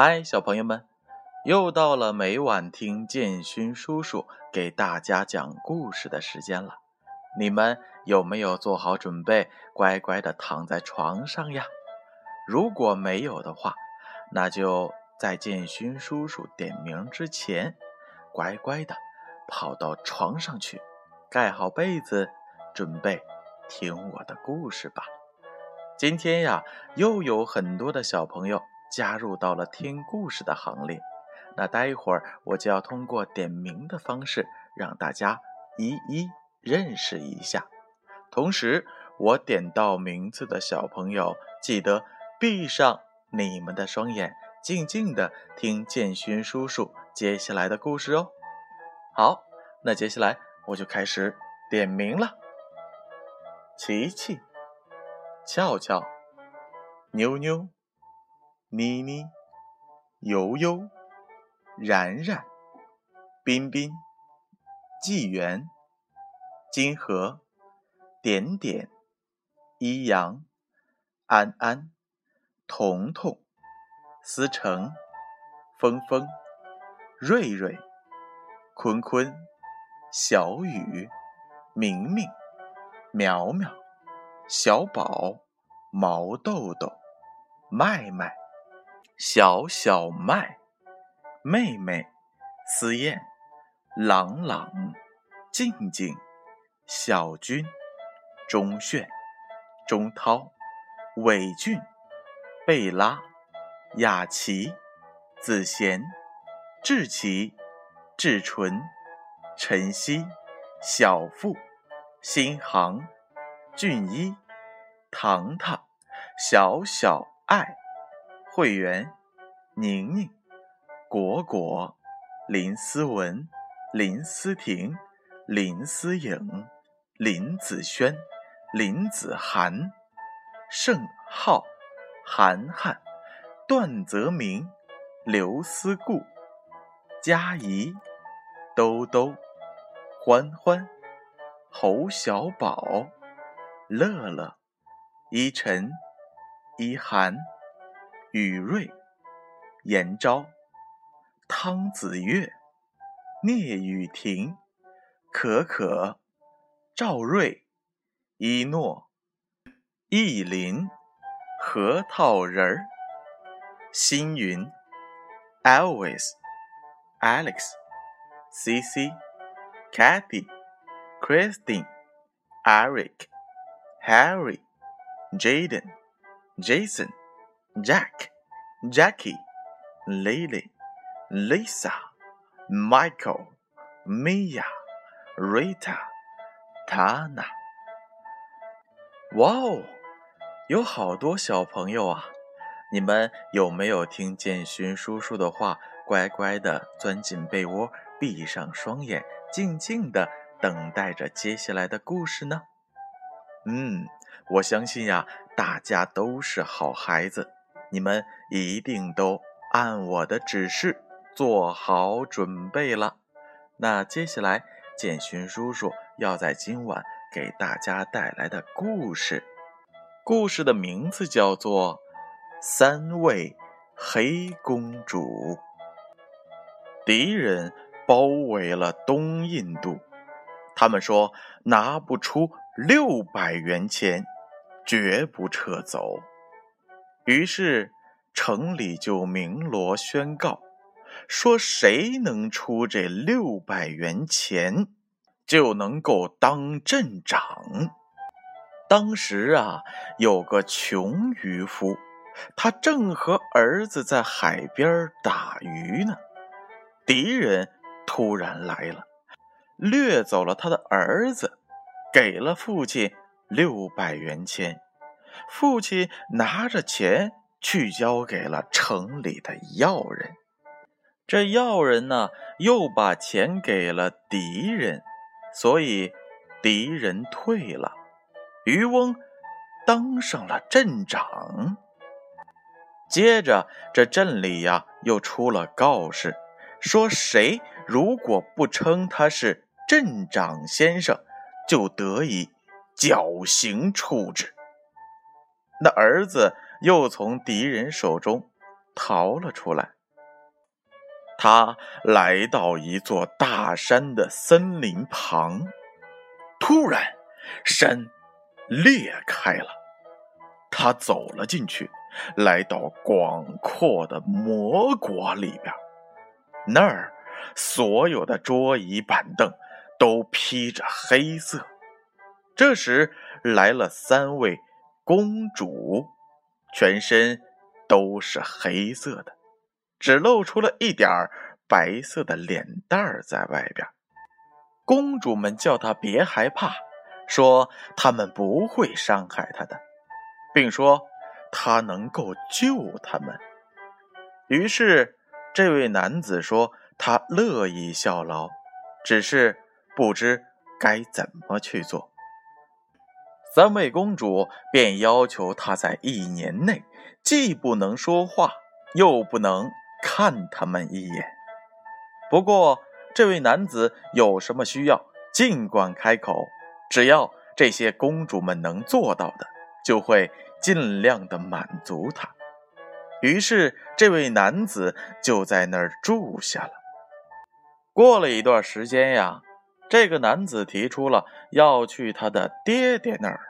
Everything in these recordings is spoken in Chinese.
嗨，小朋友们，又到了每晚听建勋叔叔给大家讲故事的时间了。你们有没有做好准备，乖乖的躺在床上呀？如果没有的话，那就在建勋叔叔点名之前，乖乖的跑到床上去，盖好被子，准备听我的故事吧。今天呀，又有很多的小朋友。加入到了听故事的行列，那待会儿我就要通过点名的方式让大家一一认识一下。同时，我点到名字的小朋友，记得闭上你们的双眼，静静的听建勋叔叔接下来的故事哦。好，那接下来我就开始点名了：琪琪、俏俏、妞妞。妮妮、悠悠、然然、彬彬、纪元、金河、点点、一阳、安安、彤彤、思成、峰峰、瑞瑞、坤坤、小雨、明明、苗苗、小宝、毛豆豆、麦麦。小小麦，妹妹，思燕，朗朗，静静，小军，钟炫，钟涛，伟俊，贝拉，雅琪，子贤，志奇，志纯，晨曦，小富，新航，俊一，糖糖，小小爱。会员，宁宁，果果，林思文，林思婷，林思颖，林子轩，林子涵，盛浩，涵涵，段泽明，刘思顾，佳怡，兜兜，欢欢，侯小宝，乐乐，依晨，依涵。雨瑞、严昭、汤子月、聂雨婷、可可、赵瑞、一诺、意林、核桃仁儿、星云、Elvis、Alex、CC、Kathy、Christine、Eric、Harry、Jaden、Jason。Jack, Jackie, Lily, Lisa, Michael, Mia, Rita, Tana。哇哦，有好多小朋友啊！你们有没有听建勋叔叔的话，乖乖的钻进被窝，闭上双眼，静静的等待着接下来的故事呢？嗯，我相信呀，大家都是好孩子。你们一定都按我的指示做好准备了。那接下来，建勋叔叔要在今晚给大家带来的故事，故事的名字叫做《三位黑公主》。敌人包围了东印度，他们说拿不出六百元钱，绝不撤走。于是，城里就鸣锣宣告，说谁能出这六百元钱，就能够当镇长。当时啊，有个穷渔夫，他正和儿子在海边打鱼呢。敌人突然来了，掠走了他的儿子，给了父亲六百元钱。父亲拿着钱去交给了城里的要人，这要人呢又把钱给了敌人，所以敌人退了，渔翁当上了镇长。接着这镇里呀又出了告示，说谁如果不称他是镇长先生，就得以绞刑处置。那儿子又从敌人手中逃了出来。他来到一座大山的森林旁，突然，山裂开了，他走了进去，来到广阔的魔国里边，那儿所有的桌椅板凳都披着黑色。这时来了三位公主，全身都是黑色的，只露出了一点白色的脸蛋儿在外边。公主们叫她别害怕，说他们不会伤害她的，并说她能够救他们。于是这位男子说他乐意效劳，只是不知该怎么去做。三位公主便要求他在一年内既不能说话，又不能看他们一眼。不过，这位男子有什么需要，尽管开口，只要这些公主们能做到的，就会尽量的满足他。于是，这位男子就在那儿住下了。过了一段时间呀。这个男子提出了要去他的爹爹那儿，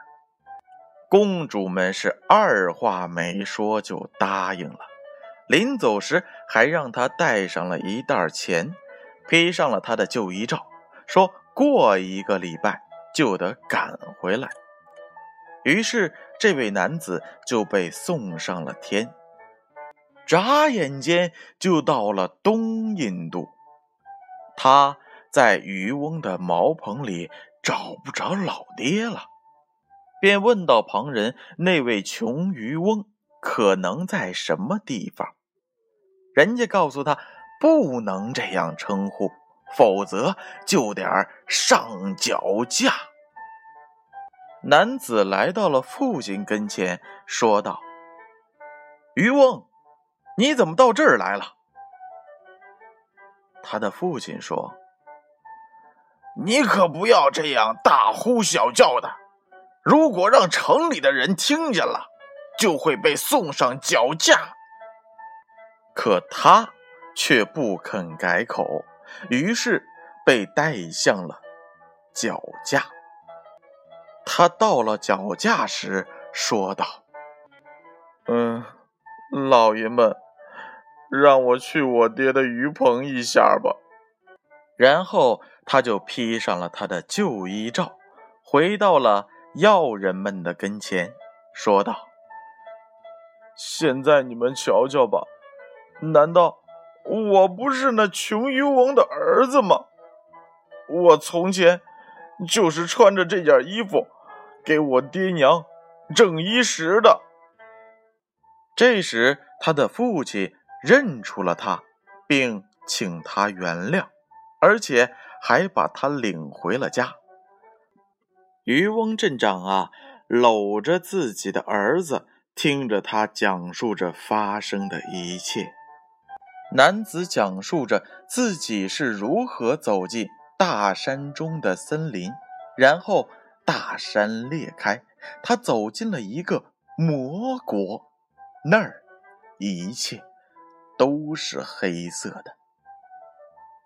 公主们是二话没说就答应了。临走时还让他带上了一袋钱，披上了他的旧衣罩，说过一个礼拜就得赶回来。于是这位男子就被送上了天，眨眼间就到了东印度，他。在渔翁的茅棚里找不着老爹了，便问到旁人：“那位穷渔翁可能在什么地方？”人家告诉他：“不能这样称呼，否则就得上脚架。”男子来到了父亲跟前，说道：“渔翁，你怎么到这儿来了？”他的父亲说。你可不要这样大呼小叫的，如果让城里的人听见了，就会被送上绞架。可他却不肯改口，于是被带向了脚架。他到了脚架时，说道：“嗯，老爷们，让我去我爹的鱼棚一下吧。”然后他就披上了他的旧衣罩，回到了药人们的跟前，说道：“现在你们瞧瞧吧，难道我不是那穷渔翁的儿子吗？我从前就是穿着这件衣服，给我爹娘挣衣食的。”这时，他的父亲认出了他，并请他原谅。而且还把他领回了家。渔翁镇长啊，搂着自己的儿子，听着他讲述着发生的一切。男子讲述着自己是如何走进大山中的森林，然后大山裂开，他走进了一个魔国，那儿一切都是黑色的。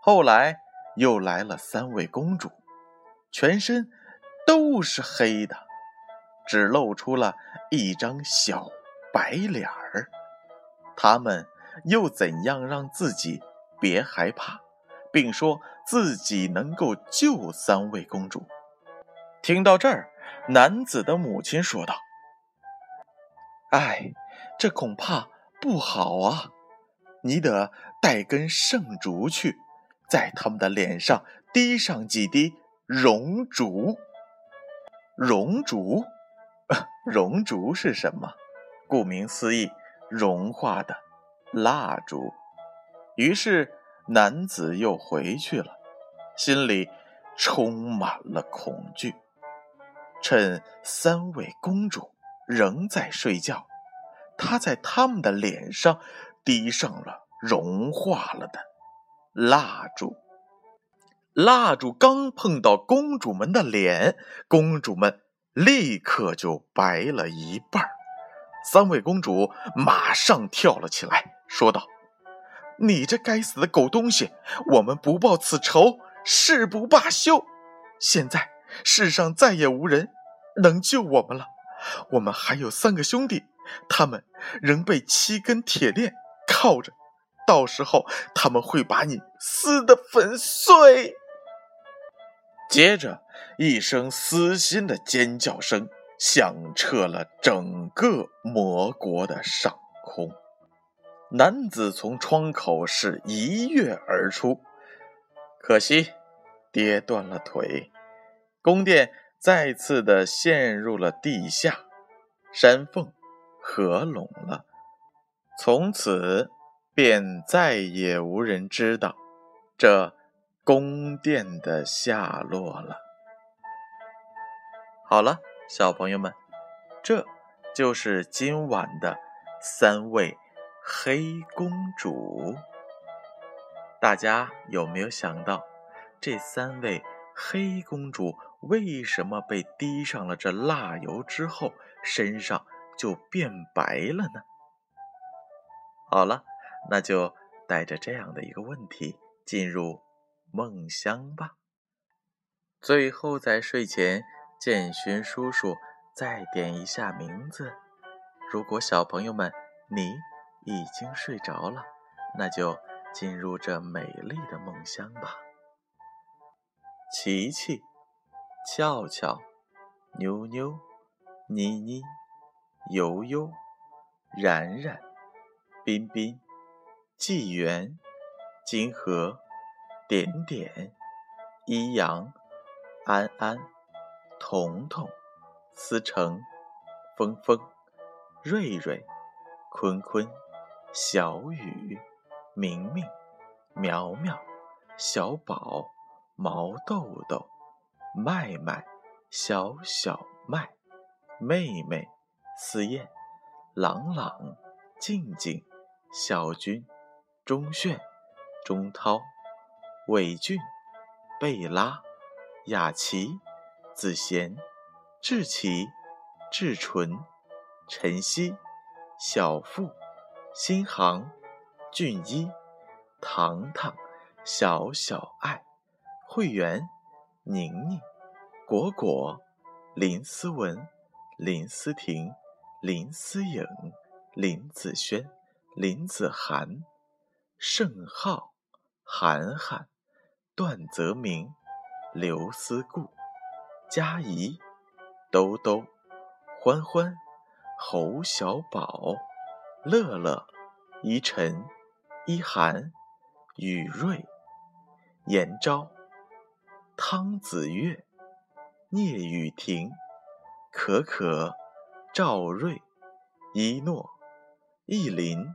后来又来了三位公主，全身都是黑的，只露出了一张小白脸儿。他们又怎样让自己别害怕，并说自己能够救三位公主？听到这儿，男子的母亲说道：“哎，这恐怕不好啊！你得带根圣烛去。”在他们的脸上滴上几滴熔烛。熔烛，熔烛是什么？顾名思义，融化的蜡烛。于是男子又回去了，心里充满了恐惧。趁三位公主仍在睡觉，他在他们的脸上滴上了融化了的。蜡烛，蜡烛刚碰到公主们的脸，公主们立刻就白了一半三位公主马上跳了起来，说道：“你这该死的狗东西，我们不报此仇，誓不罢休。现在世上再也无人能救我们了。我们还有三个兄弟，他们仍被七根铁链铐着，到时候他们会把你撕得粉碎。”接着，一声撕心的尖叫声响彻了整个魔国的上空。男子从窗口是一跃而出，可惜跌断了腿，宫殿再次的陷入了地下，山缝合拢了，从此便再也无人知道这。宫殿的下落了。好了，小朋友们，这就是今晚的三位黑公主。大家有没有想到，这三位黑公主为什么被滴上了这蜡油之后，身上就变白了呢？好了，那就带着这样的一个问题进入。梦乡吧。最后，在睡前，建勋叔叔再点一下名字。如果小朋友们你已经睡着了，那就进入这美丽的梦乡吧。琪琪、俏俏、妞妞、妮妮、悠悠、然然、彬彬、纪元、金河。点点，一阳，安安，彤彤，思成，峰峰，瑞瑞，坤坤，小雨，明明，苗苗，小宝，毛豆豆，麦麦，小小麦，妹妹，思燕，朗朗，静静，小军，钟炫，钟涛。伟俊、贝拉、雅琪、子贤、志奇、志纯、晨曦、小富、新航、俊一、糖糖、小小爱、会员、宁宁、果果、林思文、林思婷、林思颖、林子轩、林子涵、盛浩、涵涵。段泽明、刘思顾、佳怡、兜兜、欢欢、侯小宝、乐乐、依晨、一涵、雨瑞、严昭、汤子月、聂雨婷、可可、赵瑞、一诺、意林、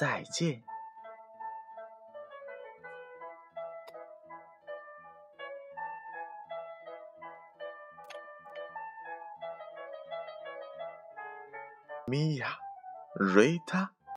再见。米娅瑞塔。